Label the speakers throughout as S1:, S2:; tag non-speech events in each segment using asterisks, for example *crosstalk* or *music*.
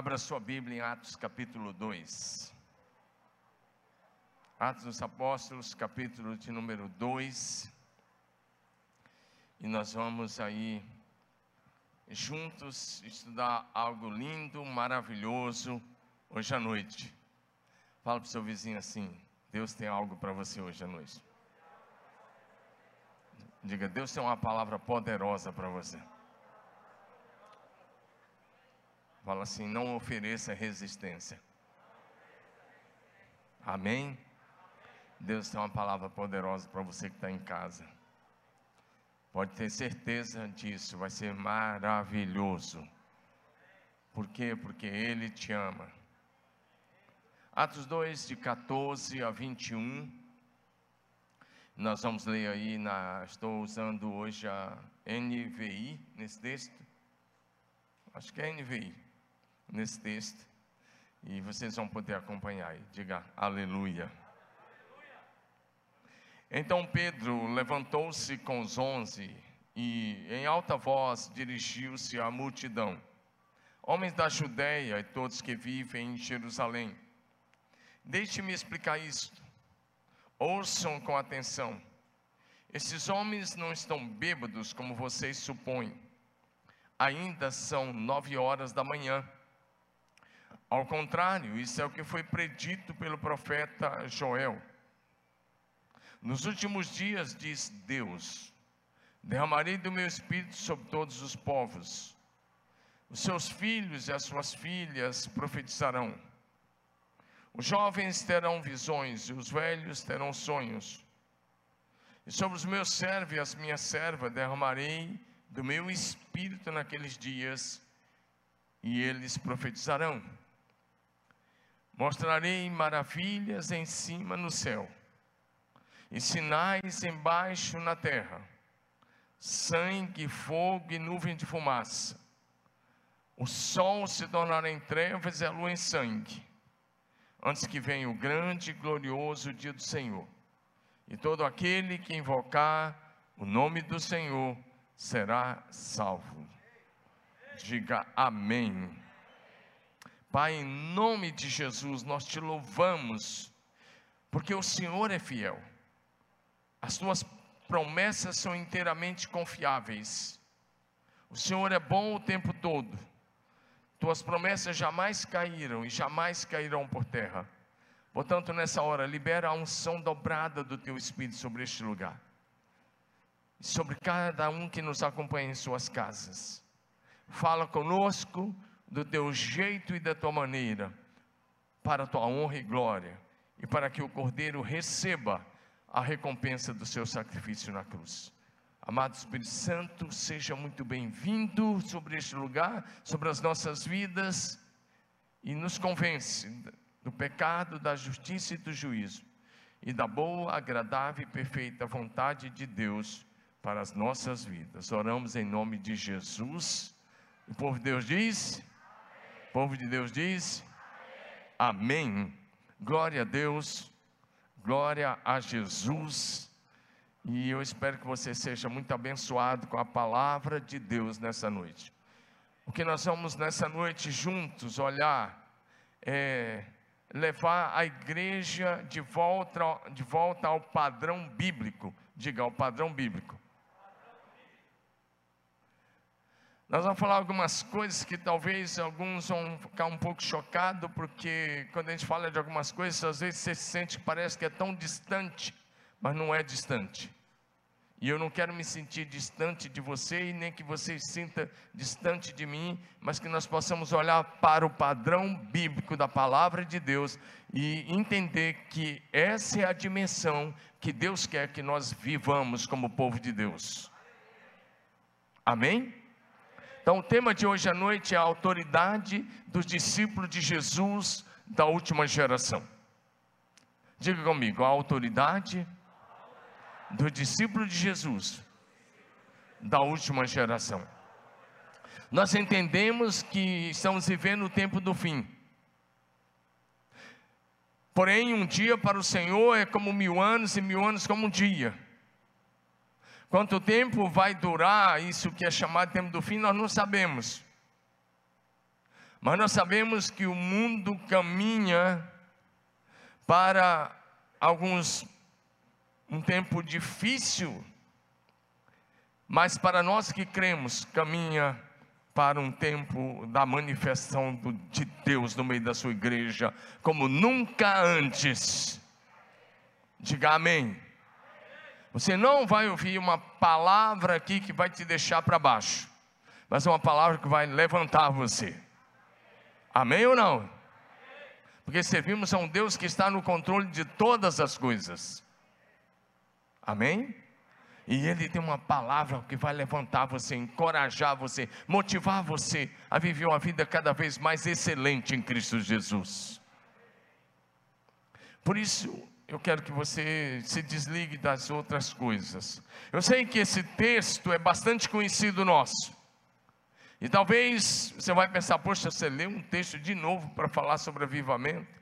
S1: Abra sua Bíblia em Atos capítulo 2. Atos dos Apóstolos, capítulo de número 2. E nós vamos aí juntos estudar algo lindo, maravilhoso hoje à noite. Fala para o seu vizinho assim: Deus tem algo para você hoje à noite. Diga, Deus tem uma palavra poderosa para você. Fala assim: não ofereça resistência. Amém? Deus tem uma palavra poderosa para você que está em casa. Pode ter certeza disso, vai ser maravilhoso. Por quê? Porque Ele te ama. Atos 2, de 14 a 21. Nós vamos ler aí, na, estou usando hoje a NVI nesse texto. Acho que é NVI nesse texto. E vocês vão poder acompanhar aí. Diga aleluia. Então Pedro levantou-se com os onze e, em alta voz, dirigiu-se à multidão. Homens da Judéia e todos que vivem em Jerusalém, deixe-me explicar isto. Ouçam com atenção. Esses homens não estão bêbados como vocês supõem. Ainda são nove horas da manhã. Ao contrário, isso é o que foi predito pelo profeta Joel. Nos últimos dias, diz Deus, derramarei do meu espírito sobre todos os povos. Os seus filhos e as suas filhas profetizarão. Os jovens terão visões e os velhos terão sonhos. E sobre os meus servos e as minhas servas derramarei do meu espírito naqueles dias, e eles profetizarão. Mostrarei maravilhas em cima no céu, e sinais embaixo na terra: sangue, fogo e nuvem de fumaça. O sol se tornará em trevas e a lua em sangue, antes que venha o grande e glorioso dia do Senhor. E todo aquele que invocar o nome do Senhor será salvo. Diga amém. Pai, em nome de Jesus, nós te louvamos, porque o Senhor é fiel, as tuas promessas são inteiramente confiáveis, o Senhor é bom o tempo todo, tuas promessas jamais caíram e jamais cairão por terra. Portanto, nessa hora, libera a unção dobrada do teu Espírito sobre este lugar, sobre cada um que nos acompanha em suas casas. Fala conosco do teu jeito e da tua maneira, para a tua honra e glória, e para que o Cordeiro receba a recompensa do seu sacrifício na cruz. Amado Espírito Santo, seja muito bem-vindo sobre este lugar, sobre as nossas vidas, e nos convence do pecado, da justiça e do juízo, e da boa, agradável e perfeita vontade de Deus para as nossas vidas. Oramos em nome de Jesus. O povo de Deus diz. O povo de Deus diz: Amém. Amém. Glória a Deus, glória a Jesus. E eu espero que você seja muito abençoado com a palavra de Deus nessa noite. O que nós vamos nessa noite juntos olhar é levar a igreja de volta, de volta ao padrão bíblico. Diga, ao padrão bíblico. Nós vamos falar algumas coisas que talvez alguns vão ficar um pouco chocados, porque quando a gente fala de algumas coisas, às vezes você se sente que parece que é tão distante, mas não é distante. E eu não quero me sentir distante de você e nem que você se sinta distante de mim, mas que nós possamos olhar para o padrão bíblico da palavra de Deus e entender que essa é a dimensão que Deus quer que nós vivamos como povo de Deus. Amém? Então, o tema de hoje à noite é a autoridade dos discípulos de Jesus da última geração. Diga comigo, a autoridade do discípulo de Jesus da última geração. Nós entendemos que estamos vivendo o tempo do fim. Porém, um dia para o Senhor é como mil anos, e mil anos como um dia. Quanto tempo vai durar isso que é chamado tempo do fim, nós não sabemos. Mas nós sabemos que o mundo caminha para alguns um tempo difícil, mas para nós que cremos, caminha para um tempo da manifestação de Deus no meio da sua igreja, como nunca antes. Diga amém. Você não vai ouvir uma palavra aqui que vai te deixar para baixo, mas é uma palavra que vai levantar você. Amém ou não? Porque servimos a um Deus que está no controle de todas as coisas. Amém? E Ele tem uma palavra que vai levantar você, encorajar você, motivar você a viver uma vida cada vez mais excelente em Cristo Jesus. Por isso, eu quero que você se desligue das outras coisas. Eu sei que esse texto é bastante conhecido nosso. E talvez você vai pensar, poxa, você leu um texto de novo para falar sobre avivamento?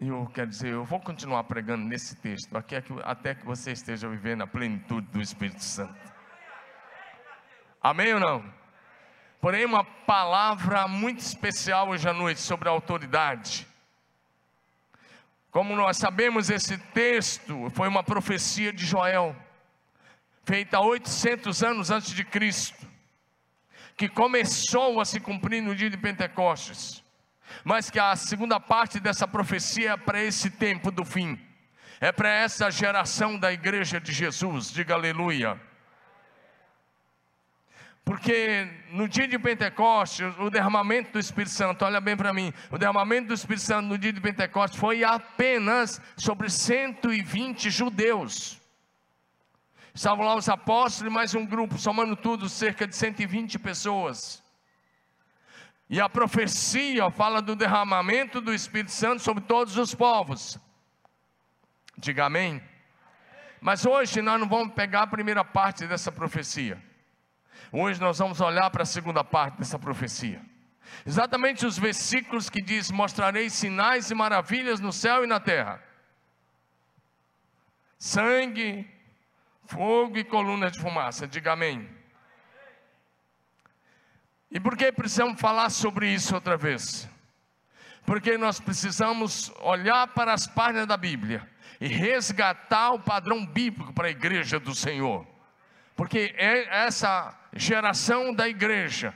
S1: E eu quero dizer, eu vou continuar pregando nesse texto, até que você esteja vivendo a plenitude do Espírito Santo. Amém ou não? Porém, uma palavra muito especial hoje à noite sobre a autoridade. Como nós sabemos, esse texto foi uma profecia de Joel, feita 800 anos antes de Cristo, que começou a se cumprir no dia de Pentecostes mas que a segunda parte dessa profecia é para esse tempo do fim, é para essa geração da igreja de Jesus, diga aleluia. Porque no dia de Pentecostes, o derramamento do Espírito Santo, olha bem para mim, o derramamento do Espírito Santo no dia de Pentecostes foi apenas sobre 120 judeus. Estavam lá os apóstolos e mais um grupo, somando tudo, cerca de 120 pessoas. E a profecia fala do derramamento do Espírito Santo sobre todos os povos. Diga amém. Mas hoje nós não vamos pegar a primeira parte dessa profecia. Hoje nós vamos olhar para a segunda parte dessa profecia. Exatamente os versículos que diz: Mostrarei sinais e maravilhas no céu e na terra. Sangue, fogo e colunas de fumaça. Diga amém. E por que precisamos falar sobre isso outra vez? Porque nós precisamos olhar para as páginas da Bíblia e resgatar o padrão bíblico para a igreja do Senhor. Porque é essa geração da igreja,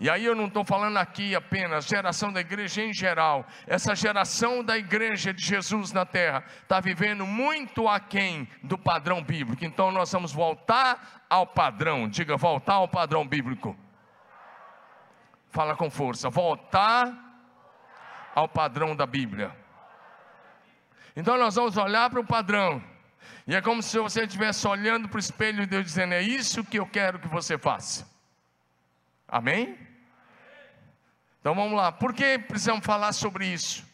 S1: e aí eu não estou falando aqui apenas geração da igreja em geral, essa geração da igreja de Jesus na terra está vivendo muito aquém do padrão bíblico. Então nós vamos voltar ao padrão, diga voltar ao padrão bíblico. Fala com força. Voltar ao padrão da Bíblia. Então nós vamos olhar para o padrão. E é como se você estivesse olhando para o espelho e Deus dizendo: É isso que eu quero que você faça. Amém? Então vamos lá. Por que precisamos falar sobre isso?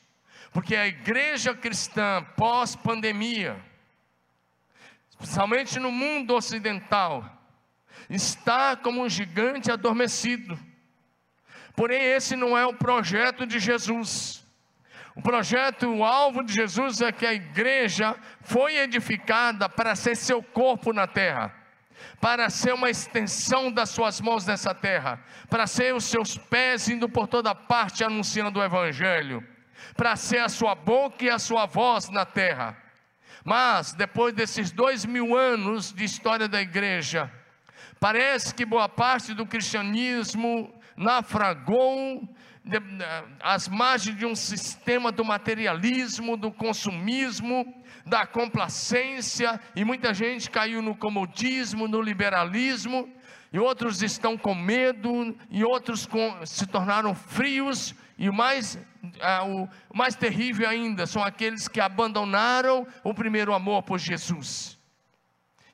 S1: Porque a igreja cristã pós-pandemia, especialmente no mundo ocidental, está como um gigante adormecido Porém, esse não é o projeto de Jesus. O projeto, o alvo de Jesus é que a igreja foi edificada para ser seu corpo na terra, para ser uma extensão das suas mãos nessa terra, para ser os seus pés indo por toda parte anunciando o Evangelho, para ser a sua boca e a sua voz na terra. Mas, depois desses dois mil anos de história da igreja, parece que boa parte do cristianismo naufragou às margens de um sistema do materialismo, do consumismo, da complacência, e muita gente caiu no comodismo, no liberalismo, e outros estão com medo, e outros com, se tornaram frios, e o mais, ah, o mais terrível ainda são aqueles que abandonaram o primeiro amor por Jesus.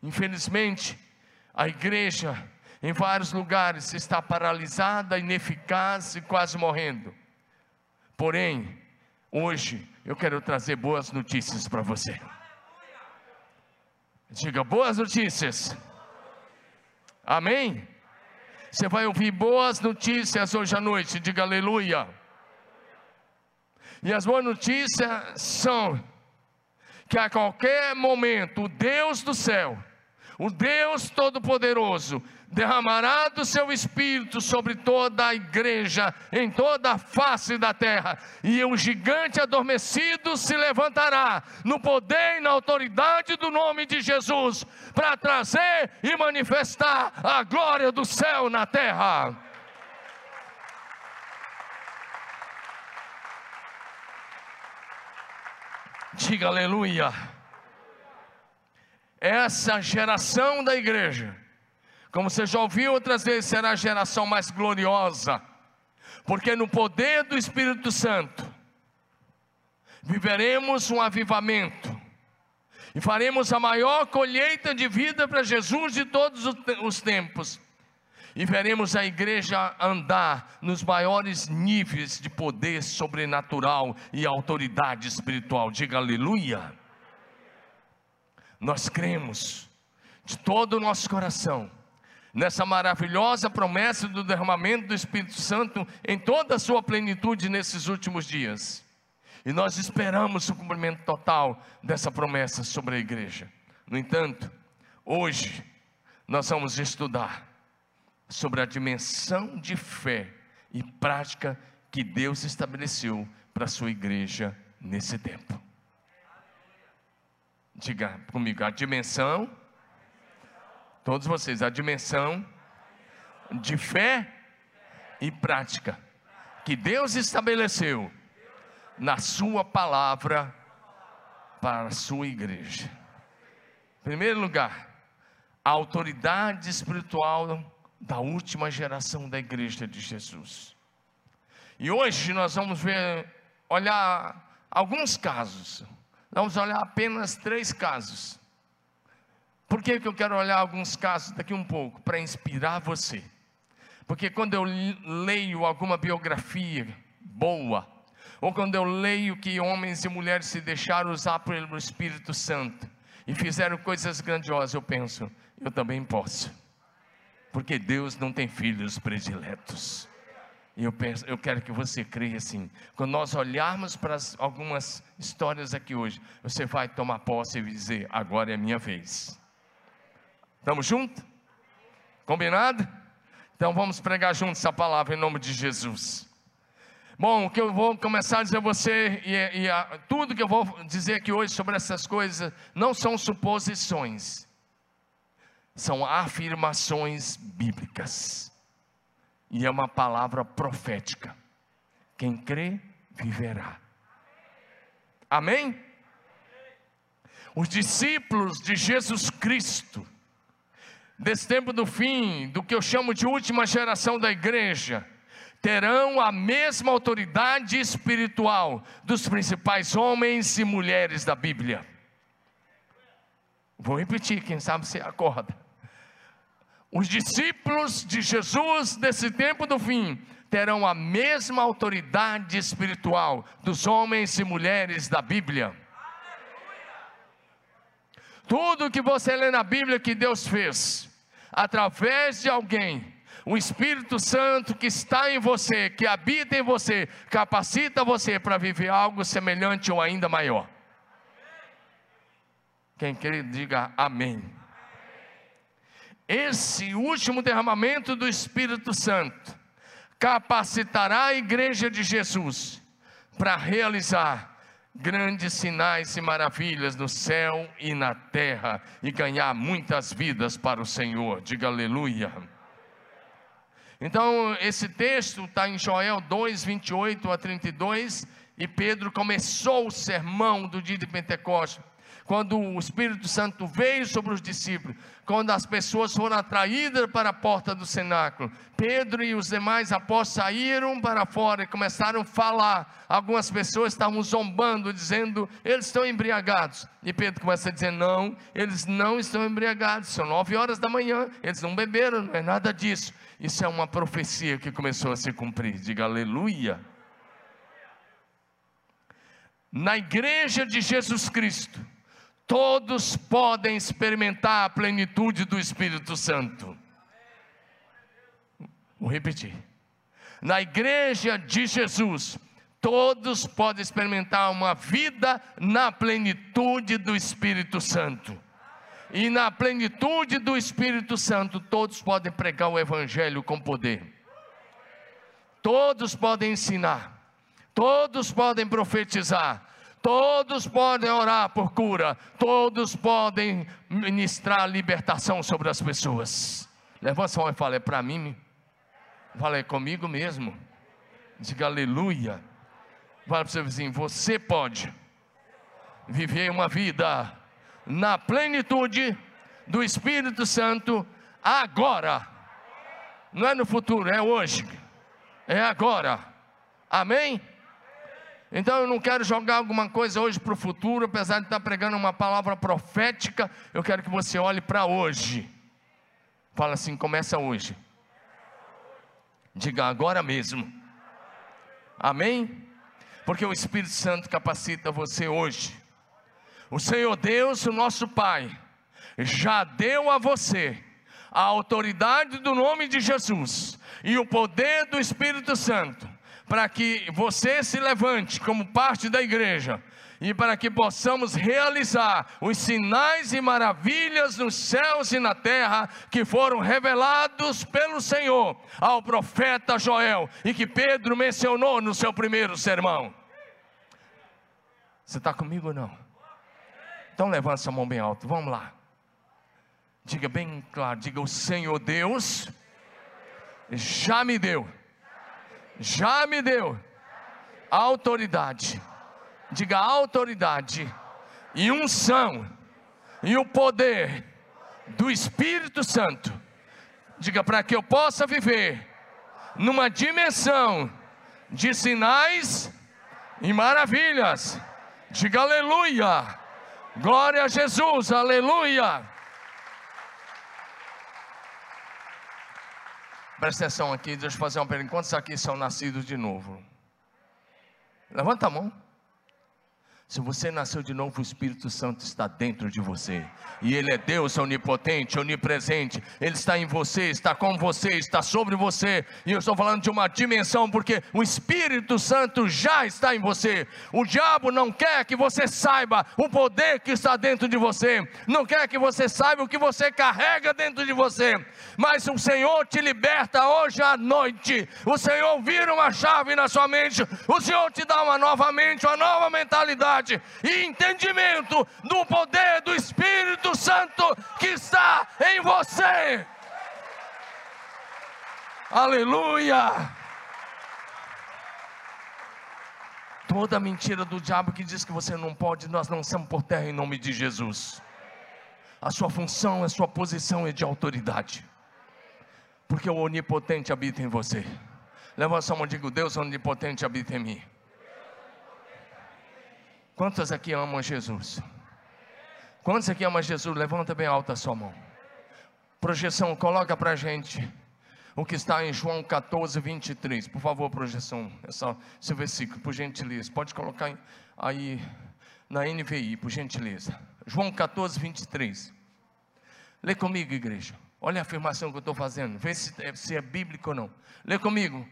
S1: Infelizmente, a igreja em vários lugares está paralisada, ineficaz e quase morrendo. Porém, hoje eu quero trazer boas notícias para você. Diga boas notícias. Amém? Você vai ouvir boas notícias hoje à noite. Diga aleluia. E as boas notícias são que a qualquer momento o Deus do céu o Deus Todo-Poderoso derramará do seu espírito sobre toda a igreja, em toda a face da terra, e o gigante adormecido se levantará no poder e na autoridade do nome de Jesus, para trazer e manifestar a glória do céu na terra. Diga aleluia. Essa geração da igreja como você já ouviu outras vezes, será a geração mais gloriosa, porque no poder do Espírito Santo viveremos um avivamento e faremos a maior colheita de vida para Jesus de todos os tempos. E veremos a igreja andar nos maiores níveis de poder sobrenatural e autoridade espiritual. Diga aleluia. Nós cremos de todo o nosso coração nessa maravilhosa promessa do derramamento do Espírito Santo em toda a sua plenitude nesses últimos dias. E nós esperamos o cumprimento total dessa promessa sobre a igreja. No entanto, hoje nós vamos estudar sobre a dimensão de fé e prática que Deus estabeleceu para a sua igreja nesse tempo. Diga comigo, a dimensão Todos vocês, a dimensão de fé e prática que Deus estabeleceu na Sua palavra para a Sua igreja. Em primeiro lugar, a autoridade espiritual da última geração da igreja de Jesus. E hoje nós vamos ver, olhar alguns casos. Vamos olhar apenas três casos por que, que eu quero olhar alguns casos daqui um pouco? Para inspirar você. Porque quando eu leio alguma biografia boa, ou quando eu leio que homens e mulheres se deixaram usar pelo Espírito Santo e fizeram coisas grandiosas, eu penso, eu também posso. Porque Deus não tem filhos prediletos. E eu, eu quero que você creia assim. Quando nós olharmos para as, algumas histórias aqui hoje, você vai tomar posse e dizer: agora é minha vez. Estamos juntos? Combinado? Então vamos pregar juntos essa palavra em nome de Jesus. Bom, o que eu vou começar a dizer a você, e, e a, tudo que eu vou dizer aqui hoje sobre essas coisas, não são suposições, são afirmações bíblicas, e é uma palavra profética. Quem crê, viverá. Amém? Os discípulos de Jesus Cristo, desse tempo do fim, do que eu chamo de última geração da igreja, terão a mesma autoridade espiritual dos principais homens e mulheres da Bíblia. Vou repetir, quem sabe você acorda. Os discípulos de Jesus desse tempo do fim terão a mesma autoridade espiritual dos homens e mulheres da Bíblia. Tudo que você lê na Bíblia que Deus fez, através de alguém, o Espírito Santo que está em você, que habita em você, capacita você para viver algo semelhante ou ainda maior. Quem quer, diga amém. Esse último derramamento do Espírito Santo capacitará a igreja de Jesus para realizar grandes sinais e maravilhas no céu e na terra e ganhar muitas vidas para o Senhor. Diga aleluia. Então, esse texto está em Joel 2, 28 a 32, e Pedro começou o sermão do dia de Pentecostes quando o Espírito Santo veio sobre os discípulos, quando as pessoas foram atraídas para a porta do cenáculo, Pedro e os demais apóstolos saíram para fora e começaram a falar. Algumas pessoas estavam zombando, dizendo, eles estão embriagados. E Pedro começa a dizer, não, eles não estão embriagados, são nove horas da manhã, eles não beberam, não é nada disso. Isso é uma profecia que começou a se cumprir, diga aleluia. Na igreja de Jesus Cristo, todos podem experimentar a plenitude do Espírito Santo. Vou repetir. Na igreja de Jesus, todos podem experimentar uma vida na plenitude do Espírito Santo. E na plenitude do Espírito Santo, todos podem pregar o Evangelho com poder. Todos podem ensinar. Todos podem profetizar. Todos podem orar por cura. Todos podem ministrar libertação sobre as pessoas. Levanta a mão e fala: é para mim. Fala, é comigo mesmo. Diga aleluia. Fala para o seu vizinho: você pode viver uma vida na plenitude do Espírito Santo agora. Não é no futuro, é hoje. É agora. Amém? Então eu não quero jogar alguma coisa hoje para o futuro, apesar de estar pregando uma palavra profética, eu quero que você olhe para hoje. Fala assim, começa hoje. Diga agora mesmo. Amém? Porque o Espírito Santo capacita você hoje. O Senhor Deus, o nosso Pai, já deu a você a autoridade do nome de Jesus e o poder do Espírito Santo para que você se levante como parte da igreja e para que possamos realizar os sinais e maravilhas nos céus e na terra que foram revelados pelo Senhor ao profeta Joel e que Pedro mencionou no seu primeiro sermão. Você está comigo ou não? Então levanta sua mão bem alto, vamos lá. Diga bem claro, diga o Senhor Deus já me deu, já me deu autoridade. Diga autoridade e unção e o poder do Espírito Santo. Diga para que eu possa viver numa dimensão de sinais e maravilhas. Diga aleluia. Glória a Jesus, aleluia. Presta atenção aqui, deixa eu fazer uma pergunta. Quantos aqui são nascidos de novo? Levanta a mão. Se você nasceu de novo, o Espírito Santo está dentro de você. E Ele é Deus onipotente, onipresente. Ele está em você, está com você, está sobre você. E eu estou falando de uma dimensão, porque o Espírito Santo já está em você. O diabo não quer que você saiba o poder que está dentro de você. Não quer que você saiba o que você carrega dentro de você. Mas o Senhor te liberta hoje à noite. O Senhor vira uma chave na sua mente. O Senhor te dá uma nova mente, uma nova mentalidade e entendimento do poder do Espírito Santo que está em você. Aleluia! Toda mentira do diabo que diz que você não pode, nós lançamos por terra em nome de Jesus. A sua função, a sua posição é de autoridade, porque o onipotente habita em você. Levanta a sua mão e diga: Deus onipotente habita em mim. Quantos aqui amam Jesus? Quantos aqui amam Jesus? Levanta bem alta a sua mão. Projeção, coloca para a gente o que está em João 14, 23. Por favor, projeção, essa, esse versículo, por gentileza. Pode colocar aí na NVI, por gentileza. João 14, 23. Lê comigo, igreja. Olha a afirmação que eu estou fazendo. Vê se é, se é bíblico ou não. Lê comigo.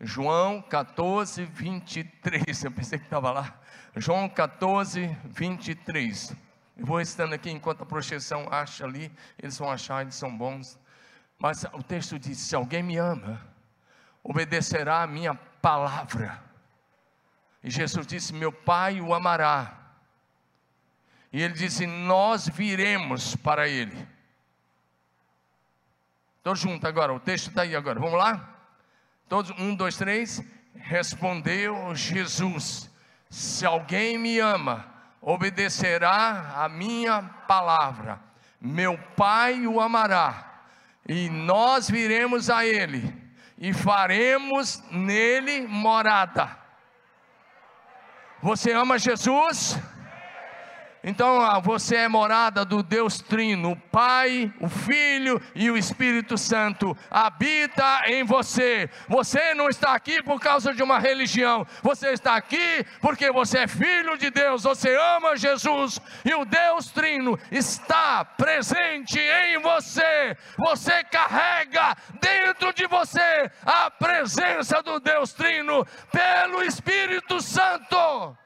S1: João 14, 23. Eu pensei que estava lá. João 14, 23. Eu vou estando aqui enquanto a projeção acha ali, eles vão achar, eles são bons. Mas o texto diz: Se alguém me ama, obedecerá a minha palavra. E Jesus disse: Meu Pai o amará. E ele disse: Nós viremos para ele. Estou junto agora, o texto está aí agora. Vamos lá? Todos, um, dois, três. Respondeu Jesus: se alguém me ama, obedecerá a minha palavra. Meu Pai o amará, e nós viremos a Ele, e faremos nele morada. Você ama Jesus? Então você é morada do Deus Trino, o Pai, o Filho e o Espírito Santo habita em você. Você não está aqui por causa de uma religião, você está aqui porque você é filho de Deus, você ama Jesus e o Deus Trino está presente em você. Você carrega dentro de você a presença do Deus Trino pelo Espírito Santo.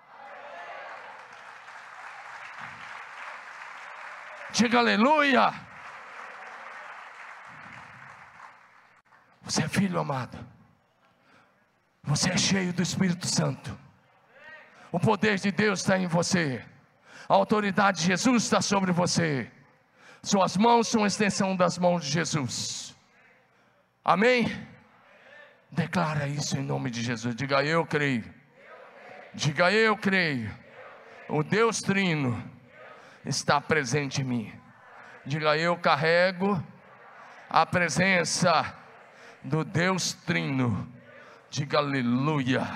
S1: Diga aleluia. Você é filho amado. Você é cheio do Espírito Santo. O poder de Deus está em você. A autoridade de Jesus está sobre você. Suas mãos são extensão das mãos de Jesus. Amém? Declara isso em nome de Jesus. Diga eu creio. Diga eu creio. O Deus Trino está presente em mim. Diga eu carrego a presença do Deus Trino. Diga aleluia.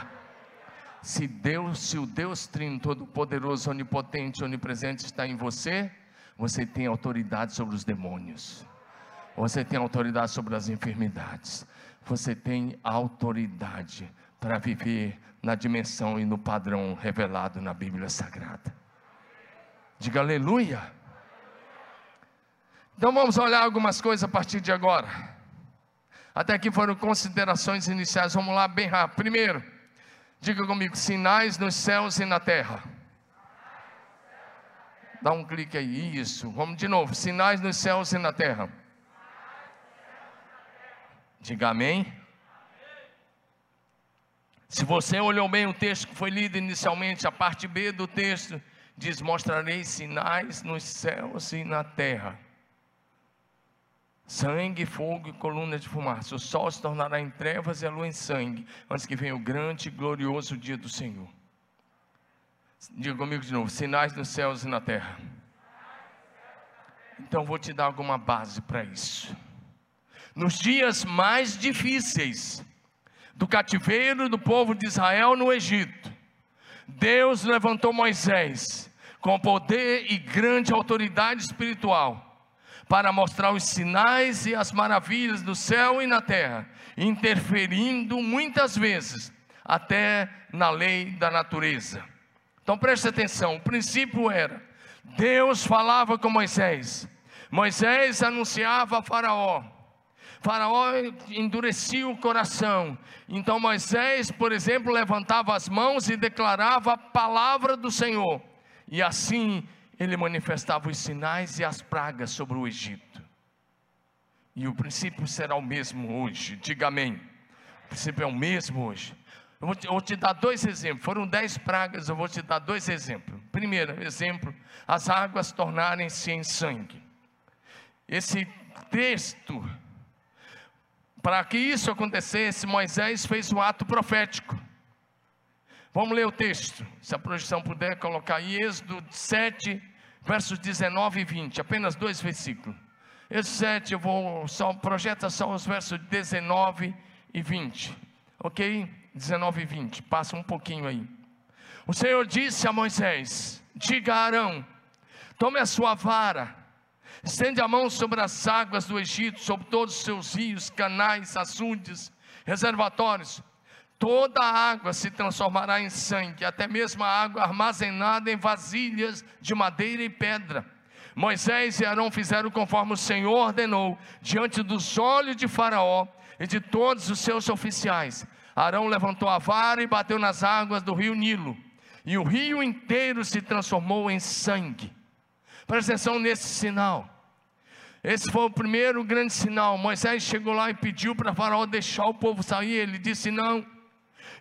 S1: Se Deus, se o Deus Trino Todo-Poderoso, Onipotente, Onipresente está em você, você tem autoridade sobre os demônios. Você tem autoridade sobre as enfermidades. Você tem autoridade para viver na dimensão e no padrão revelado na Bíblia Sagrada. Diga aleluia. Então vamos olhar algumas coisas a partir de agora. Até aqui foram considerações iniciais. Vamos lá, bem rápido. Primeiro, diga comigo: sinais nos céus e na terra. Dá um clique aí, isso. Vamos de novo: sinais nos céus e na terra. Diga amém. Se você olhou bem o texto que foi lido inicialmente, a parte B do texto, diz: Mostrarei sinais nos céus e na terra. Sangue, fogo e coluna de fumaça. O sol se tornará em trevas e a lua em sangue, antes que venha o grande e glorioso dia do Senhor. Diga comigo de novo: sinais nos céus e na terra. Então vou te dar alguma base para isso. Nos dias mais difíceis do cativeiro do povo de Israel no Egito, Deus levantou Moisés com poder e grande autoridade espiritual para mostrar os sinais e as maravilhas do céu e na terra, interferindo muitas vezes até na lei da natureza. Então preste atenção: o princípio era, Deus falava com Moisés, Moisés anunciava a Faraó, Faraó endurecia o coração. Então Moisés, por exemplo, levantava as mãos e declarava a palavra do Senhor. E assim ele manifestava os sinais e as pragas sobre o Egito. E o princípio será o mesmo hoje. Diga amém. O princípio é o mesmo hoje. Eu vou, te, eu vou te dar dois exemplos. Foram dez pragas, eu vou te dar dois exemplos. Primeiro exemplo: as águas tornarem-se em sangue. Esse texto para que isso acontecesse, Moisés fez um ato profético. Vamos ler o texto, se a projeção puder colocar aí, Êxodo 7, versos 19 e 20, apenas dois versículos. Êxodo 7, eu vou, só, projeta só os versos 19 e 20, ok? 19 e 20, passa um pouquinho aí. O Senhor disse a Moisés: Diga a Arão, tome a sua vara, Estende a mão sobre as águas do Egito, sobre todos os seus rios, canais, açudes, reservatórios. Toda a água se transformará em sangue, até mesmo a água armazenada em vasilhas de madeira e pedra. Moisés e Arão fizeram conforme o Senhor ordenou, diante dos olhos de Faraó e de todos os seus oficiais. Arão levantou a vara e bateu nas águas do rio Nilo, e o rio inteiro se transformou em sangue. Presta atenção nesse sinal. Esse foi o primeiro grande sinal. Moisés chegou lá e pediu para Faraó deixar o povo sair. Ele disse não.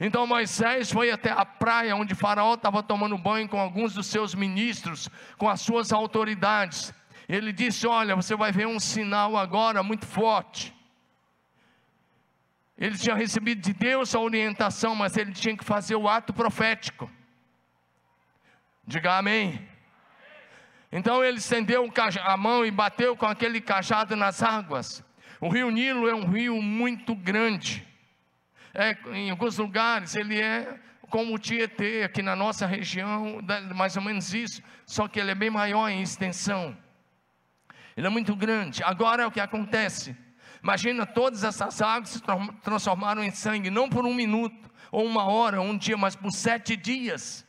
S1: Então Moisés foi até a praia onde Faraó estava tomando banho com alguns dos seus ministros, com as suas autoridades. Ele disse: Olha, você vai ver um sinal agora muito forte. Ele tinha recebido de Deus a orientação, mas ele tinha que fazer o ato profético. Diga amém. Então ele estendeu a mão e bateu com aquele cajado nas águas. O rio Nilo é um rio muito grande. É, em alguns lugares ele é como o Tietê, aqui na nossa região, mais ou menos isso, só que ele é bem maior em extensão. Ele é muito grande. Agora é o que acontece. Imagina todas essas águas se transformaram em sangue, não por um minuto, ou uma hora, ou um dia, mas por sete dias.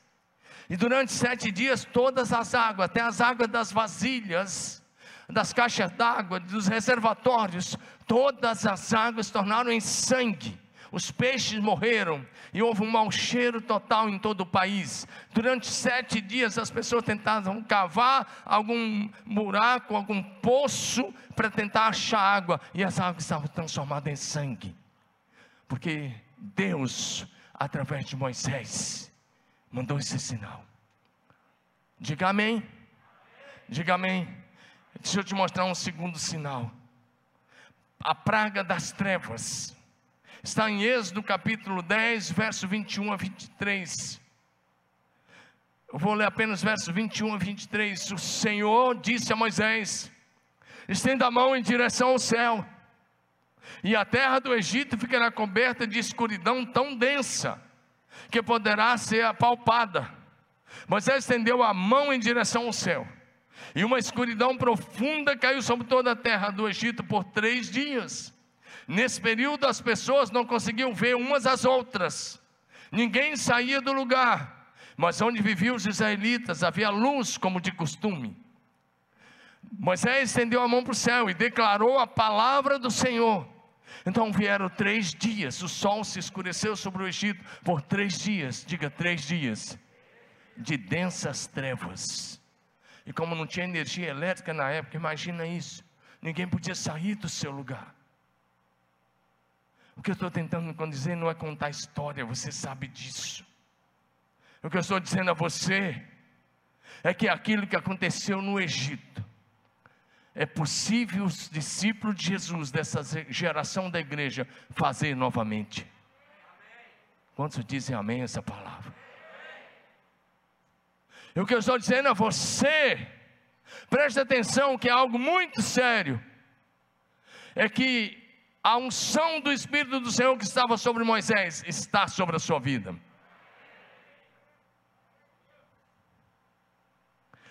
S1: E durante sete dias, todas as águas, até as águas das vasilhas, das caixas d'água, dos reservatórios, todas as águas tornaram em sangue. Os peixes morreram e houve um mau cheiro total em todo o país. Durante sete dias as pessoas tentavam cavar algum buraco, algum poço para tentar achar água e as águas estavam transformadas em sangue, porque Deus, através de Moisés, mandou esse sinal. Diga amém. Diga amém. Deixa eu te mostrar um segundo sinal. A praga das trevas. Está em Êxodo capítulo 10, verso 21 a 23. Eu vou ler apenas verso 21 a 23. O Senhor disse a Moisés: Estenda a mão em direção ao céu, e a terra do Egito ficará coberta de escuridão tão densa, que poderá ser apalpada. Moisés estendeu a mão em direção ao céu, e uma escuridão profunda caiu sobre toda a terra do Egito por três dias. Nesse período, as pessoas não conseguiam ver umas às outras, ninguém saía do lugar, mas onde viviam os israelitas havia luz, como de costume. Moisés estendeu a mão para o céu e declarou a palavra do Senhor. Então vieram três dias, o sol se escureceu sobre o Egito por três dias, diga três dias, de densas trevas. E como não tinha energia elétrica na época, imagina isso, ninguém podia sair do seu lugar. O que eu estou tentando dizer não é contar história, você sabe disso. O que eu estou dizendo a você é que aquilo que aconteceu no Egito, é possível os discípulos de Jesus, dessa geração da igreja, fazer novamente. Quantos dizem amém a essa palavra? E o que eu estou dizendo a você, preste atenção que é algo muito sério, é que a unção do Espírito do Senhor que estava sobre Moisés está sobre a sua vida.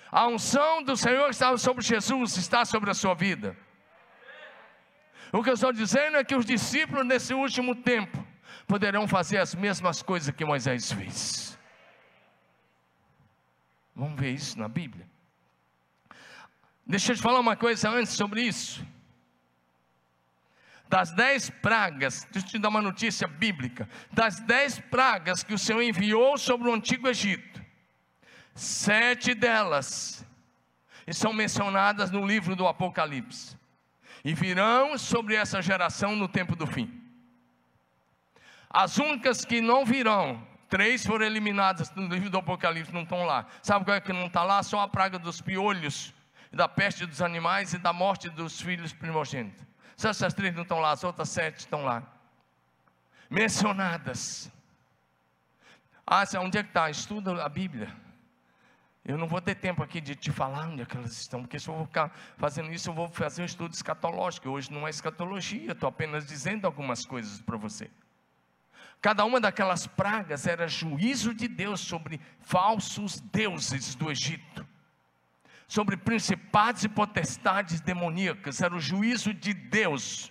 S1: A unção do Senhor que estava sobre Jesus está sobre a sua vida. O que eu estou dizendo é que os discípulos nesse último tempo poderão fazer as mesmas coisas que Moisés fez. Vamos ver isso na Bíblia. Deixa eu te falar uma coisa antes sobre isso. Das dez pragas, deixa eu te dar uma notícia bíblica. Das dez pragas que o Senhor enviou sobre o antigo Egito, sete delas são mencionadas no livro do Apocalipse, e virão sobre essa geração no tempo do fim. As únicas que não virão, três foram eliminadas no livro do Apocalipse, não estão lá. Sabe qual é que não está lá? Só a praga dos piolhos, da peste dos animais e da morte dos filhos primogênitos. Se essas três não estão lá, as outras sete estão lá. Mencionadas. Ah, onde é que está? Estuda a Bíblia. Eu não vou ter tempo aqui de te falar onde é que elas estão, porque se eu vou ficar fazendo isso, eu vou fazer um estudo escatológico. Hoje não é escatologia, estou apenas dizendo algumas coisas para você. Cada uma daquelas pragas era juízo de Deus sobre falsos deuses do Egito sobre principados e potestades demoníacas, era o juízo de Deus,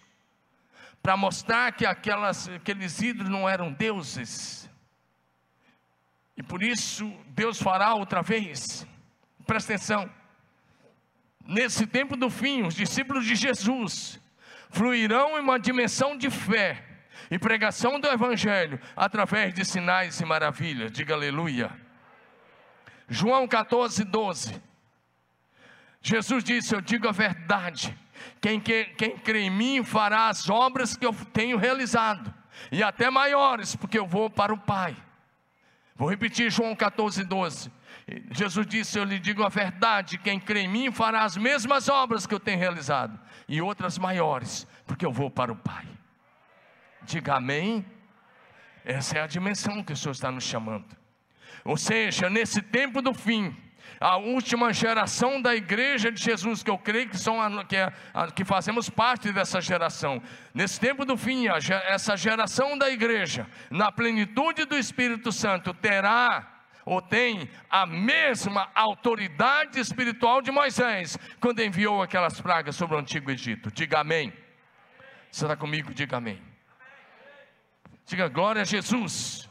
S1: para mostrar que aquelas, aqueles ídolos não eram deuses, e por isso Deus fará outra vez, presta atenção, nesse tempo do fim, os discípulos de Jesus fluirão em uma dimensão de fé e pregação do Evangelho através de sinais e maravilhas, diga aleluia. João 14, 12. Jesus disse: Eu digo a verdade. Quem, quem crê em mim fará as obras que eu tenho realizado, e até maiores, porque eu vou para o Pai. Vou repetir João 14, 12. Jesus disse: Eu lhe digo a verdade: quem crê em mim fará as mesmas obras que eu tenho realizado, e outras maiores, porque eu vou para o Pai. Diga amém. Essa é a dimensão que o Senhor está nos chamando. Ou seja, nesse tempo do fim, a última geração da igreja de Jesus, que eu creio que, são a, que, é, a, que fazemos parte dessa geração. Nesse tempo do fim, a, essa geração da igreja, na plenitude do Espírito Santo, terá ou tem a mesma autoridade espiritual de Moisés, quando enviou aquelas pragas sobre o antigo Egito. Diga amém. Está comigo? Diga amém. Diga glória a Jesus.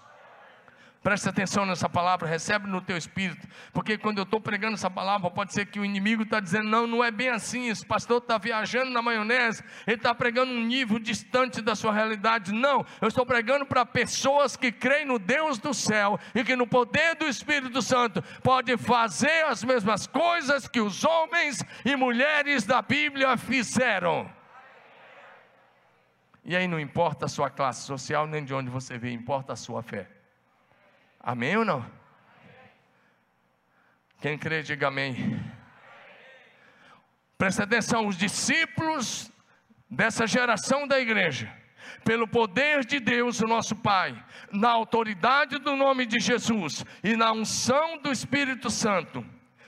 S1: Presta atenção nessa palavra, recebe no teu espírito, porque quando eu estou pregando essa palavra, pode ser que o inimigo está dizendo: não, não é bem assim. Esse pastor está viajando na maionese, ele está pregando um nível distante da sua realidade. Não, eu estou pregando para pessoas que creem no Deus do céu e que no poder do Espírito Santo pode fazer as mesmas coisas que os homens e mulheres da Bíblia fizeram. E aí não importa a sua classe social, nem de onde você veio, importa a sua fé. Amém ou não? Quem crê, diga amém. Presta atenção, os discípulos dessa geração da igreja, pelo poder de Deus, o nosso Pai, na autoridade do nome de Jesus e na unção do Espírito Santo,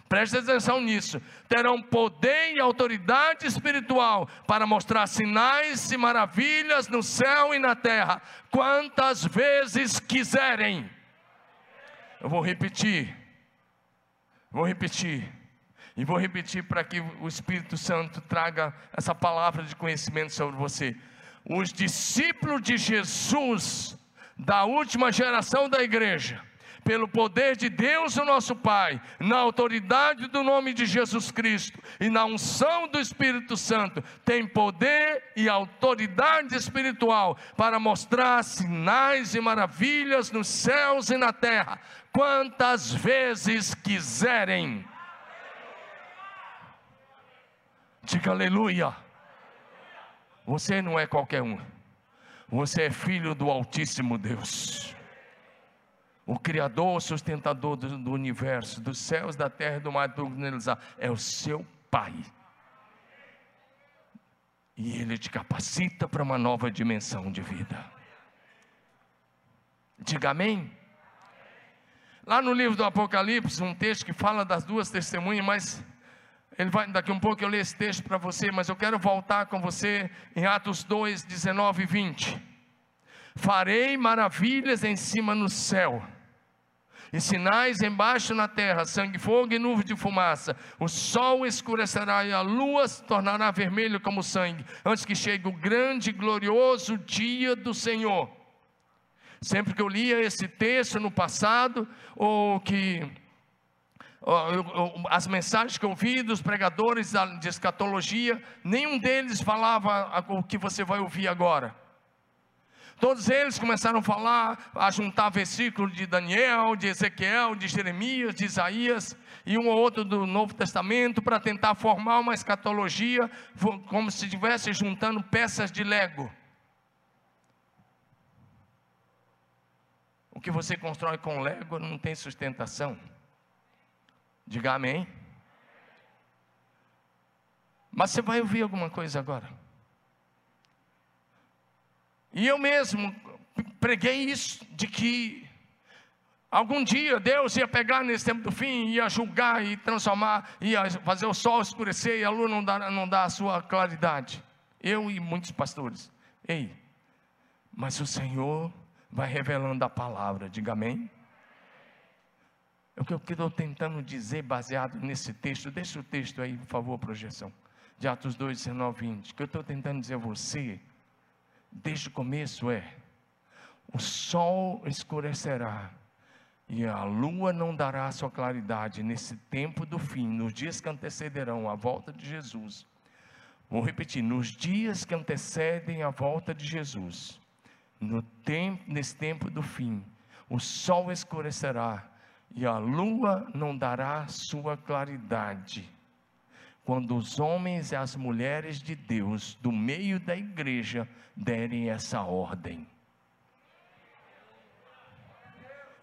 S1: preste atenção nisso, terão poder e autoridade espiritual para mostrar sinais e maravilhas no céu e na terra, quantas vezes quiserem. Eu vou repetir. Vou repetir. E vou repetir para que o Espírito Santo traga essa palavra de conhecimento sobre você. Os discípulos de Jesus, da última geração da igreja, pelo poder de Deus, o nosso Pai, na autoridade do nome de Jesus Cristo e na unção do Espírito Santo, tem poder e autoridade espiritual para mostrar sinais e maravilhas nos céus e na terra, quantas vezes quiserem. Diga aleluia. Você não é qualquer um. Você é filho do Altíssimo Deus o Criador, sustentador do, do, universo, dos céus, da terra e do mar, do é o seu Pai. E Ele te capacita para uma nova dimensão de vida. Diga amém. Lá no livro do Apocalipse, um texto que fala das duas testemunhas, mas ele vai, daqui um pouco eu leio esse texto para você, mas eu quero voltar com você em Atos 2, 19 e 20. Farei maravilhas em cima no céu e sinais embaixo na terra, sangue, fogo e nuvem de fumaça. O sol escurecerá e a lua se tornará vermelha como sangue, antes que chegue o grande e glorioso dia do Senhor. Sempre que eu lia esse texto no passado, ou que as mensagens que eu ouvi dos pregadores de escatologia, nenhum deles falava o que você vai ouvir agora. Todos eles começaram a falar, a juntar versículos de Daniel, de Ezequiel, de Jeremias, de Isaías e um ou outro do Novo Testamento para tentar formar uma escatologia, como se estivesse juntando peças de Lego. O que você constrói com Lego não tem sustentação. Diga amém. Mas você vai ouvir alguma coisa agora. E eu mesmo preguei isso, de que algum dia Deus ia pegar nesse tempo do fim, ia julgar e transformar, ia fazer o sol escurecer e a lua não dar, não dar a sua claridade. Eu e muitos pastores. Ei, mas o Senhor vai revelando a palavra, diga amém. É o que eu estou tentando dizer baseado nesse texto, deixa o texto aí, por favor, projeção, de Atos 2, 19, 20. O que eu estou tentando dizer a você desde o começo é: o sol escurecerá e a lua não dará sua claridade nesse tempo do fim, nos dias que antecederão a volta de Jesus. Vou repetir: nos dias que antecedem a volta de Jesus, no tempo, nesse tempo do fim, o sol escurecerá e a lua não dará sua claridade quando os homens e as mulheres de Deus do meio da igreja derem essa ordem.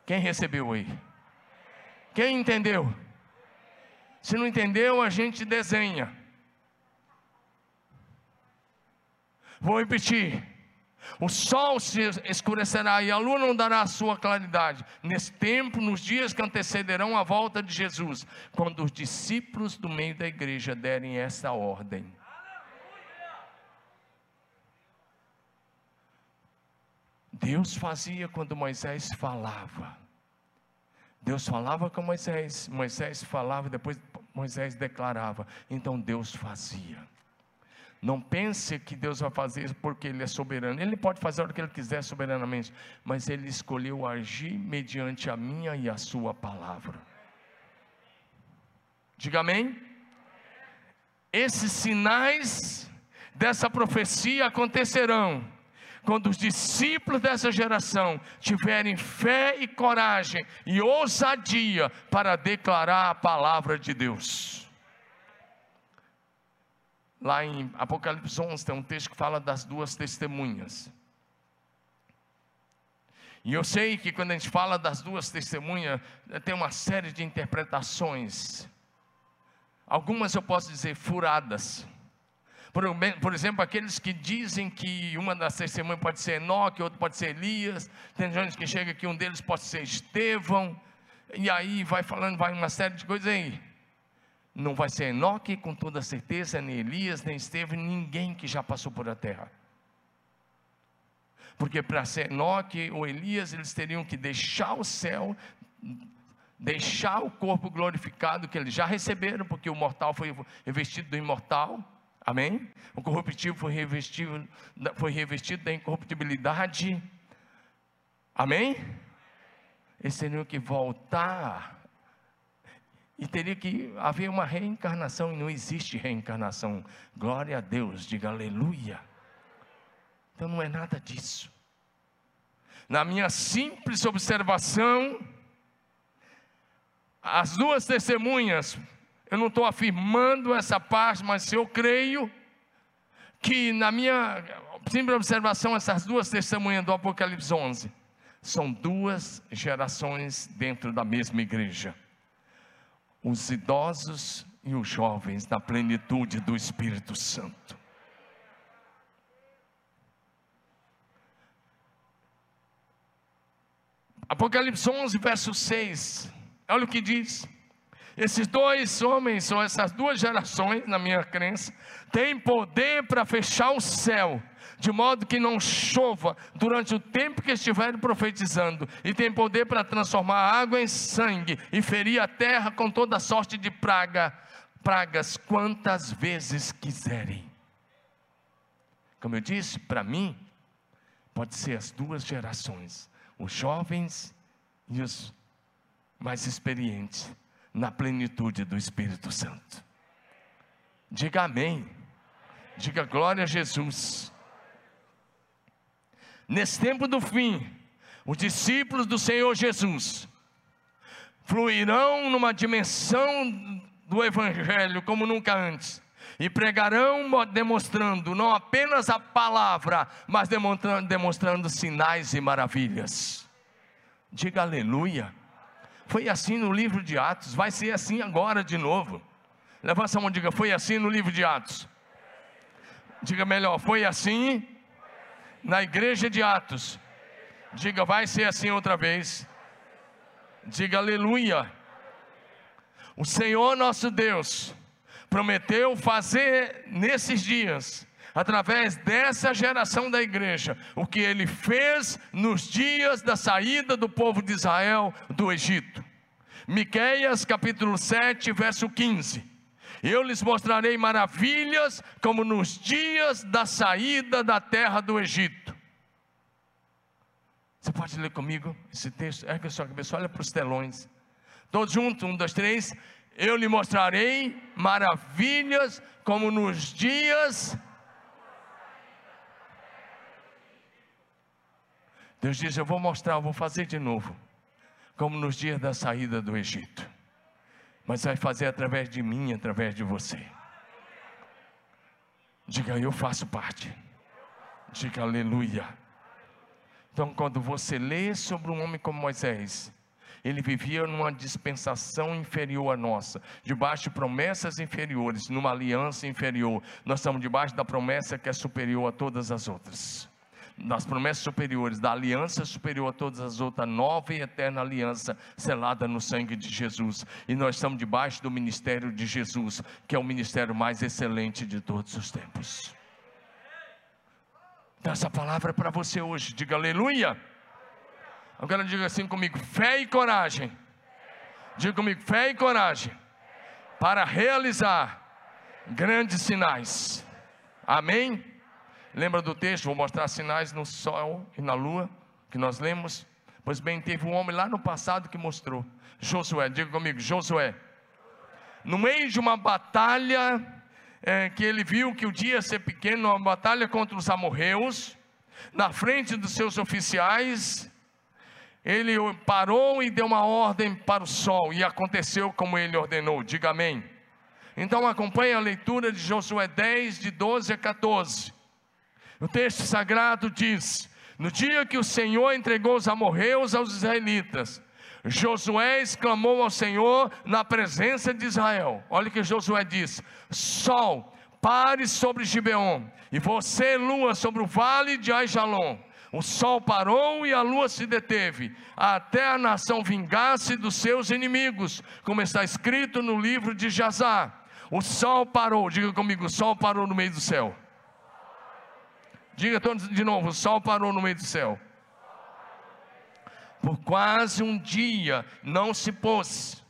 S1: Quem recebeu aí? Quem entendeu? Se não entendeu, a gente desenha. Vou repetir. O sol se escurecerá e a lua não dará a sua claridade. Nesse tempo, nos dias que antecederão a volta de Jesus, quando os discípulos do meio da igreja derem essa ordem. Deus fazia quando Moisés falava. Deus falava com Moisés, Moisés falava, depois Moisés declarava. Então Deus fazia. Não pense que Deus vai fazer isso porque Ele é soberano. Ele pode fazer o que Ele quiser soberanamente, mas Ele escolheu agir mediante a minha e a Sua palavra. Diga amém. Esses sinais dessa profecia acontecerão quando os discípulos dessa geração tiverem fé e coragem e ousadia para declarar a palavra de Deus. Lá em Apocalipse 11 tem um texto que fala das duas testemunhas. E eu sei que quando a gente fala das duas testemunhas, tem uma série de interpretações. Algumas eu posso dizer furadas. Por, por, exemplo, aqueles que dizem que uma das testemunhas pode ser Enoque, outro pode ser Elias. Tem gente que chega que um deles pode ser Estevão. E aí vai falando, vai uma série de coisas aí. Não vai ser Enoque, com toda certeza, nem Elias, nem Estevão, ninguém que já passou por a terra. Porque para ser Enoque ou Elias, eles teriam que deixar o céu, deixar o corpo glorificado que eles já receberam, porque o mortal foi revestido do imortal, amém? O corruptível foi revestido, foi revestido da incorruptibilidade, amém? Eles teriam que voltar e teria que haver uma reencarnação, e não existe reencarnação. Glória a Deus, diga aleluia. Então não é nada disso. Na minha simples observação, as duas testemunhas, eu não estou afirmando essa parte, mas eu creio que na minha simples observação, essas duas testemunhas do Apocalipse 11 são duas gerações dentro da mesma igreja os idosos e os jovens na plenitude do Espírito Santo. Apocalipse 11, verso 6. Olha o que diz. Esses dois homens, ou essas duas gerações, na minha crença, têm poder para fechar o céu de modo que não chova durante o tempo que estiverem profetizando, e tem poder para transformar a água em sangue e ferir a terra com toda sorte de praga, pragas quantas vezes quiserem. Como eu disse, para mim, pode ser as duas gerações, os jovens e os mais experientes, na plenitude do Espírito Santo. Diga amém. Diga glória a Jesus. Nesse tempo do fim, os discípulos do Senhor Jesus fluirão numa dimensão do Evangelho como nunca antes. E pregarão demonstrando não apenas a palavra, mas demonstrando, demonstrando sinais e maravilhas. Diga aleluia. Foi assim no livro de Atos, vai ser assim agora de novo. Levanta a mão e diga: Foi assim no livro de Atos. Diga melhor: Foi assim na igreja de Atos. Diga, vai ser assim outra vez. Diga aleluia. O Senhor nosso Deus prometeu fazer nesses dias, através dessa geração da igreja, o que ele fez nos dias da saída do povo de Israel do Egito. Miqueias capítulo 7, verso 15. Eu lhes mostrarei maravilhas, como nos dias da saída da terra do Egito. Você pode ler comigo esse texto? É a sua cabeça, olha para os telões. Todos juntos, um, dois, três. Eu lhe mostrarei maravilhas, como nos dias. Deus diz: Eu vou mostrar, eu vou fazer de novo, como nos dias da saída do Egito mas vai fazer através de mim, através de você. Diga, eu faço parte. Diga, aleluia. Então, quando você lê sobre um homem como Moisés, ele vivia numa dispensação inferior à nossa, debaixo de promessas inferiores, numa aliança inferior. Nós estamos debaixo da promessa que é superior a todas as outras das promessas superiores, da aliança superior a todas as outras, nova e eterna aliança selada no sangue de Jesus. E nós estamos debaixo do ministério de Jesus, que é o ministério mais excelente de todos os tempos. Então, essa palavra é para você hoje, diga aleluia. Agora diga assim comigo: fé e coragem. Diga comigo: fé e coragem para realizar grandes sinais. Amém? Lembra do texto? Vou mostrar sinais no sol e na lua que nós lemos. Pois bem, teve um homem lá no passado que mostrou. Josué, diga comigo, Josué. No meio de uma batalha é, que ele viu que o dia ia ser pequeno, uma batalha contra os amorreus, na frente dos seus oficiais, ele parou e deu uma ordem para o sol, e aconteceu como ele ordenou. Diga amém. Então acompanhe a leitura de Josué 10, de 12 a 14. O texto sagrado diz: No dia que o Senhor entregou os amorreus aos israelitas, Josué exclamou ao Senhor na presença de Israel. Olha o que Josué diz: Sol, pare sobre Gibeon, e você, lua, sobre o vale de Aijalon. O sol parou e a lua se deteve, até a nação vingasse dos seus inimigos, como está escrito no livro de Jazá. O sol parou, diga comigo: o sol parou no meio do céu. Diga todos de novo: o sol parou no meio do céu. Por quase um dia não se pôs.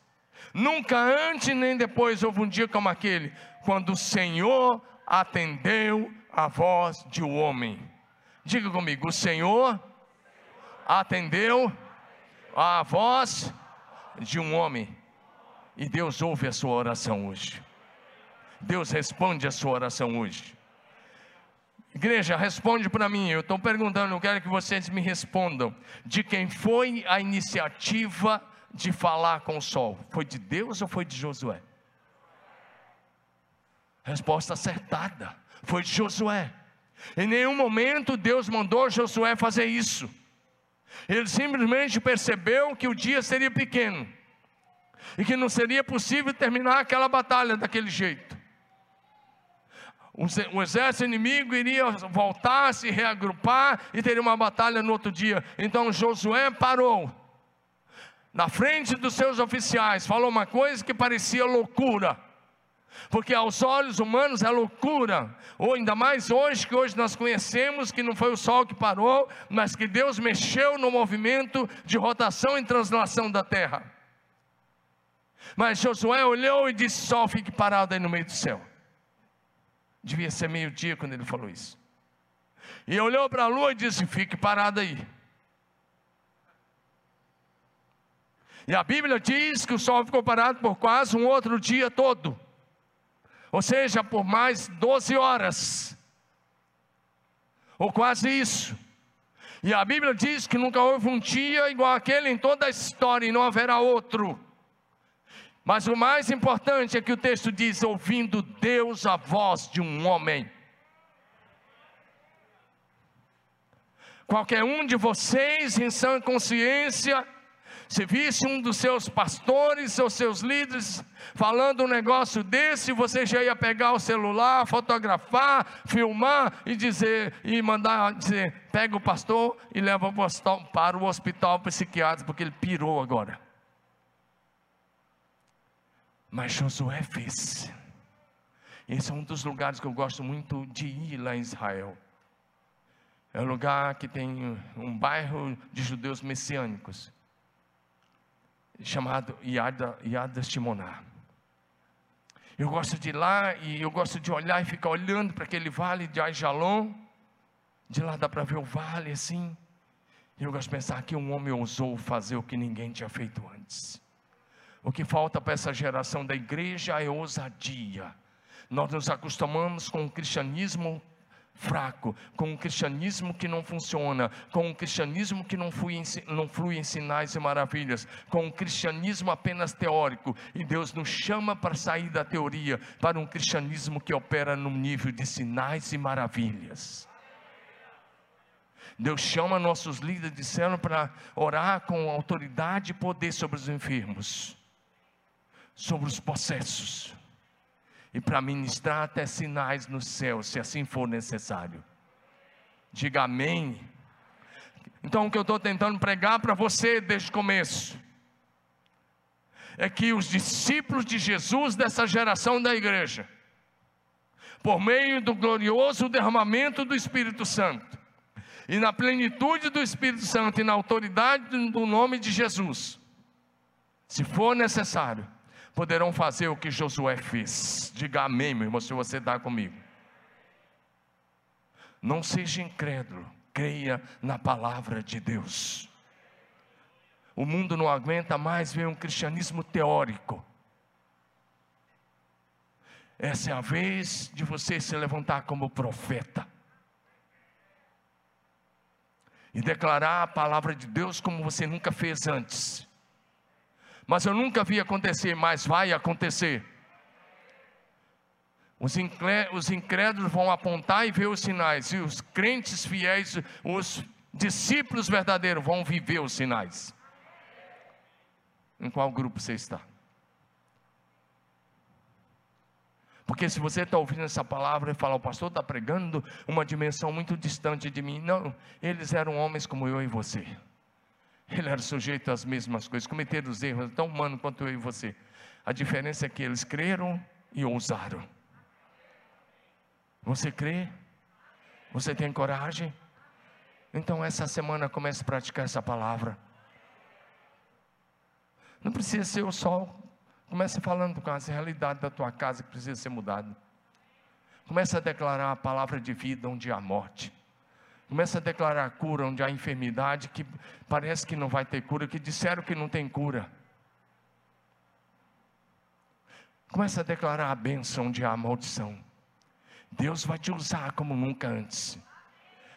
S1: Nunca antes nem depois houve um dia como aquele, quando o Senhor atendeu a voz de um homem. Diga comigo: o Senhor atendeu a voz de um homem. E Deus ouve a sua oração hoje. Deus responde a sua oração hoje. Igreja, responde para mim. Eu estou perguntando, eu quero que vocês me respondam. De quem foi a iniciativa de falar com o sol? Foi de Deus ou foi de Josué? Resposta acertada. Foi de Josué. Em nenhum momento Deus mandou Josué fazer isso. Ele simplesmente percebeu que o dia seria pequeno e que não seria possível terminar aquela batalha daquele jeito o exército inimigo iria voltar, se reagrupar e teria uma batalha no outro dia. Então Josué parou na frente dos seus oficiais, falou uma coisa que parecia loucura. Porque aos olhos humanos é loucura, ou ainda mais hoje, que hoje nós conhecemos que não foi o sol que parou, mas que Deus mexeu no movimento de rotação e translação da terra. Mas Josué olhou e disse: Sol, fique parado aí no meio do céu. Devia ser meio-dia quando ele falou isso. E olhou para a lua e disse: Fique parado aí. E a Bíblia diz que o sol ficou parado por quase um outro dia todo. Ou seja, por mais 12 horas. Ou quase isso. E a Bíblia diz que nunca houve um dia igual aquele em toda a história e não haverá outro. Mas o mais importante é que o texto diz: ouvindo Deus a voz de um homem. Qualquer um de vocês, em sã consciência, se visse um dos seus pastores ou seus líderes falando um negócio desse, você já ia pegar o celular, fotografar, filmar e dizer e mandar dizer: pega o pastor e leva para o hospital psiquiátrico porque ele pirou agora. Mas Josué fez. Esse é um dos lugares que eu gosto muito de ir lá em Israel. É um lugar que tem um bairro de judeus messiânicos, chamado Yad, Yad Shimoná. Eu gosto de ir lá e eu gosto de olhar e ficar olhando para aquele vale de Aijalon. De lá dá para ver o vale assim. E eu gosto de pensar que um homem ousou fazer o que ninguém tinha feito antes. O que falta para essa geração da igreja é ousadia. Nós nos acostumamos com o cristianismo fraco, com um cristianismo que não funciona, com um cristianismo que não flui, em, não flui em sinais e maravilhas, com um cristianismo apenas teórico, e Deus nos chama para sair da teoria, para um cristianismo que opera no nível de sinais e maravilhas. Deus chama nossos líderes de célula para orar com autoridade e poder sobre os enfermos sobre os processos e para ministrar até sinais no céu, se assim for necessário. Diga amém. Então, o que eu estou tentando pregar para você desde o começo é que os discípulos de Jesus dessa geração da igreja, por meio do glorioso derramamento do Espírito Santo, e na plenitude do Espírito Santo e na autoridade do nome de Jesus, se for necessário, poderão fazer o que Josué fez. Diga amém, meu irmão, se você está comigo. Não seja incrédulo, creia na palavra de Deus. O mundo não aguenta mais ver um cristianismo teórico. Essa é a vez de você se levantar como profeta e declarar a palavra de Deus como você nunca fez antes. Mas eu nunca vi acontecer, mas vai acontecer. Os, incrédulos vão apontar e ver os sinais, e os crentes fiéis, os discípulos verdadeiros vão viver os sinais. Em qual grupo você está? Porque se você está ouvindo essa palavra e fala, o pastor está pregando uma dimensão muito distante de mim. Não, eles eram homens como eu e você. *laughs* Ele era sujeito às mesmas coisas, cometeram os erros, tão humano quanto eu e você. A diferença é que eles creram e ousaram. Você crê? Você tem coragem? Então essa semana comece a praticar essa palavra. Não precisa ser o sol Comece falando com as realidades da tua casa que precisa ser mudada. Comece a declarar a palavra de vida onde há morte. Comece a declarar cura onde há enfermidade que parece que não vai ter cura, que disseram que não tem cura. Comece a declarar a bênção onde há maldição. Deus vai te usar como nunca antes.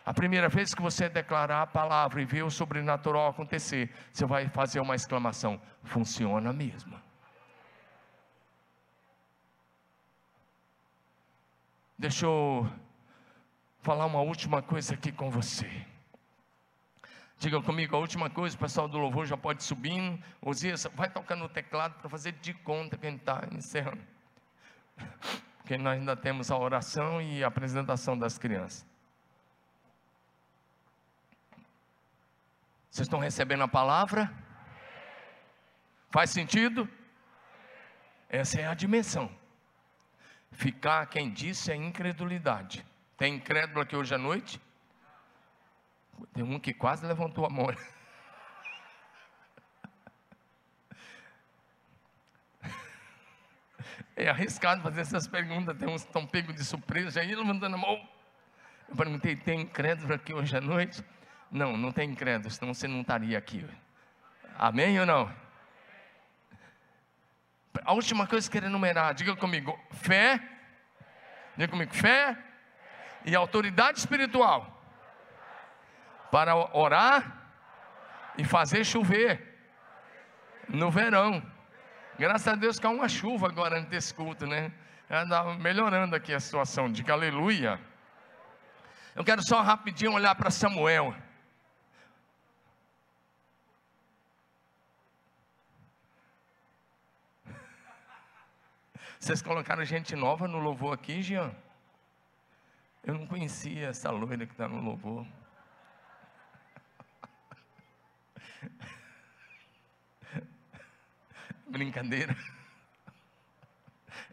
S1: A primeira vez que você declarar a palavra e ver o sobrenatural acontecer, você vai fazer uma exclamação: funciona mesmo. Deixa eu falar uma última coisa aqui com você. Diga comigo a última coisa, o pessoal do louvor já pode subir. Osias, vai tocando no teclado para fazer de conta que a gente está encerrando. Porque nós ainda temos a oração e a apresentação das crianças. Vocês estão recebendo a palavra? Faz sentido? Essa é a dimensão. Ficar, quem disse, é incredulidade. Tem incrédulo aqui hoje à noite? Tem um que quase levantou a mão. É arriscado fazer essas perguntas, tem uns que estão pegos de surpresa, ia levantando a mão. Eu perguntei, tem incrédulo aqui hoje à noite? Não, não tem incrédulo, senão você não estaria aqui. Amém ou não? A última coisa que eu quero enumerar, diga comigo: fé, diga comigo, fé e autoridade espiritual para orar e fazer chover no verão. Graças a Deus há uma chuva agora antes culto, né? Está melhorando aqui a situação, diga aleluia. Eu quero só rapidinho olhar para Samuel. Vocês colocaram gente nova no louvor aqui, Jean? Eu não conhecia essa loira que está no louvor. *laughs* Brincadeira.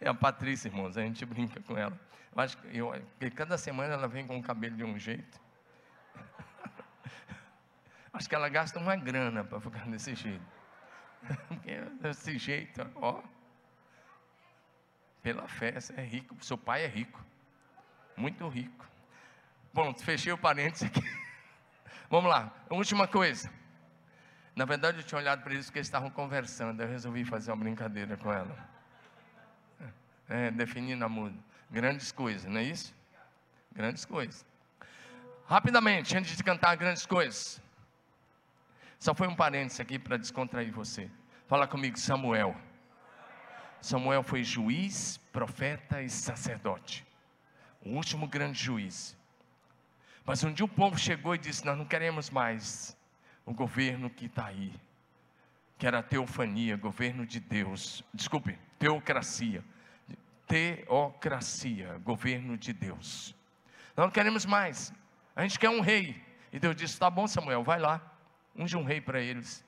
S1: É a Patrícia, irmãos, a gente brinca com ela. Eu acho que, eu, cada semana ela vem com o cabelo de um jeito. *laughs* Acho que ela gasta uma grana para ficar desse jeito. *laughs* Porque desse jeito, ó. Pela fé, você é rico. Seu pai é rico. Muito rico. Bom, fechei o parênteses aqui. *laughs* Vamos lá. Última coisa. Na verdade, eu tinha olhado para eles porque eles estavam conversando. Eu resolvi fazer uma brincadeira com ela. É, definindo a muda. Grandes coisas, não é isso? Grandes coisas. Rapidamente, antes de cantar grandes coisas. Só foi um parênteses aqui para descontrair você. Fala comigo, Samuel. Samuel foi juiz, profeta e sacerdote. O último grande juiz. Mas um dia o povo chegou e disse: Nós não queremos mais o governo que está aí, que era teofania, governo de Deus. Desculpe, teocracia. Teocracia, governo de Deus. Nós não queremos mais. A gente quer um rei. E Deus disse: Tá bom, Samuel, vai lá. Unge um rei para eles.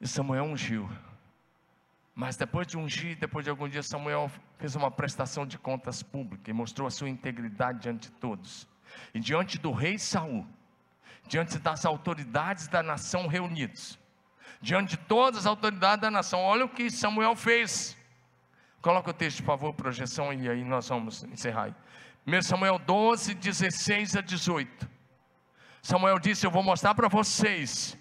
S1: E Samuel ungiu. Mas depois de ungir, depois de algum dia, Samuel fez uma prestação de contas pública e mostrou a sua integridade diante de todos. E diante do rei Saul, diante das autoridades da nação reunidos, diante de todas as autoridades da nação, olha o que Samuel fez. Coloca o texto, por favor, projeção, e aí nós vamos encerrar. 1 Samuel 12, 16 a 18. Samuel disse: Eu vou mostrar para vocês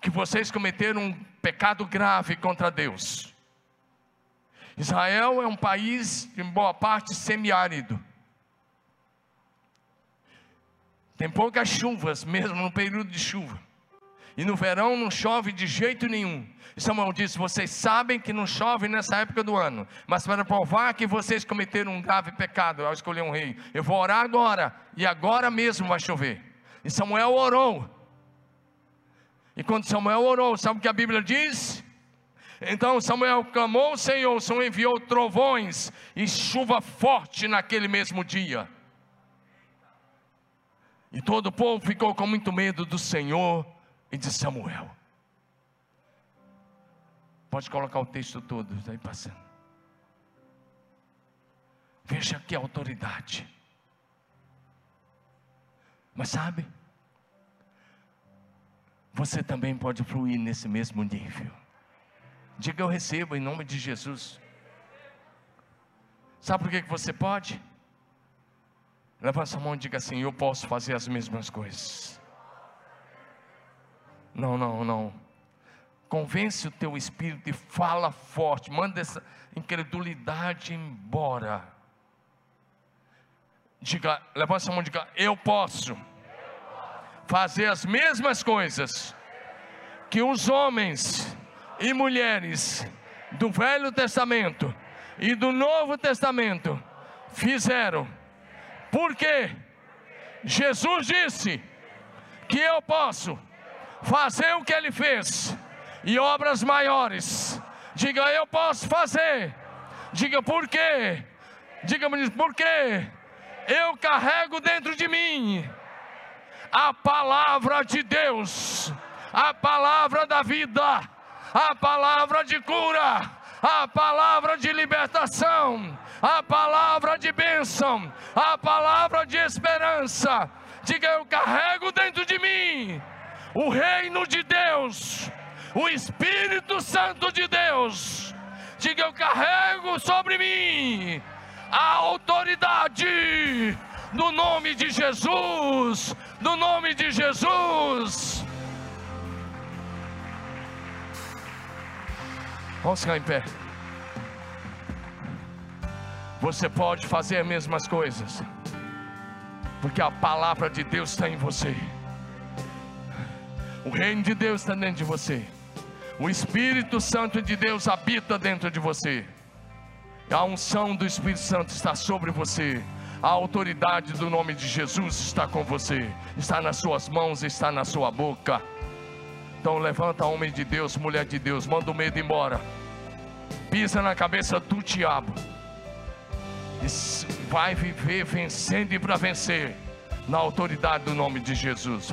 S1: que vocês cometeram um pecado grave contra Deus. Israel é um país, em boa parte, semiárido. Tem poucas chuvas, mesmo no período de chuva. E no verão não chove de jeito nenhum. Samuel disse: Vocês sabem que não chove nessa época do ano, mas para provar que vocês cometeram um grave pecado ao escolher um rei, eu vou orar agora, e agora mesmo vai chover. E Samuel orou. E quando Samuel orou, sabe o que a Bíblia diz? Então Samuel clamou ao Senhor, o Senhor enviou trovões e chuva forte naquele mesmo dia. E todo o povo ficou com muito medo do Senhor e de Samuel. Pode colocar o texto todo, está aí passando. Veja que autoridade. Mas sabe, você também pode fluir nesse mesmo nível. Diga eu recebo em nome de Jesus. Sabe por que você pode? Levanta a mão e diga assim: Eu posso fazer as mesmas coisas. Não, não, não. Convence o teu espírito e fala forte. Manda essa incredulidade embora. Diga, levanta a mão e diga: Eu posso fazer as mesmas coisas que os homens e mulheres do Velho Testamento e do Novo Testamento fizeram. Porque Jesus disse que eu posso fazer o que ele fez e obras maiores. Diga, eu posso fazer. Diga, por quê? Diga-me, por quê? Eu carrego dentro de mim a palavra de Deus, a palavra da vida, a palavra de cura, a palavra de libertação, a palavra de bênção, a palavra de esperança. Diga, eu carrego dentro de mim o reino de Deus, o Espírito Santo de Deus. Diga, eu carrego sobre mim a autoridade no nome de Jesus, no nome de Jesus. Vamos ficar em pé. Você pode fazer as mesmas coisas, porque a palavra de Deus está em você. O reino de Deus está dentro de você. O Espírito Santo de Deus habita dentro de você. A unção do Espírito Santo está sobre você. A autoridade do nome de Jesus está com você. Está nas suas mãos, está na sua boca. Então levanta, homem de Deus, mulher de Deus, manda o medo embora. Pisa na cabeça do diabo. E vai viver vencendo e para vencer. Na autoridade do nome de Jesus.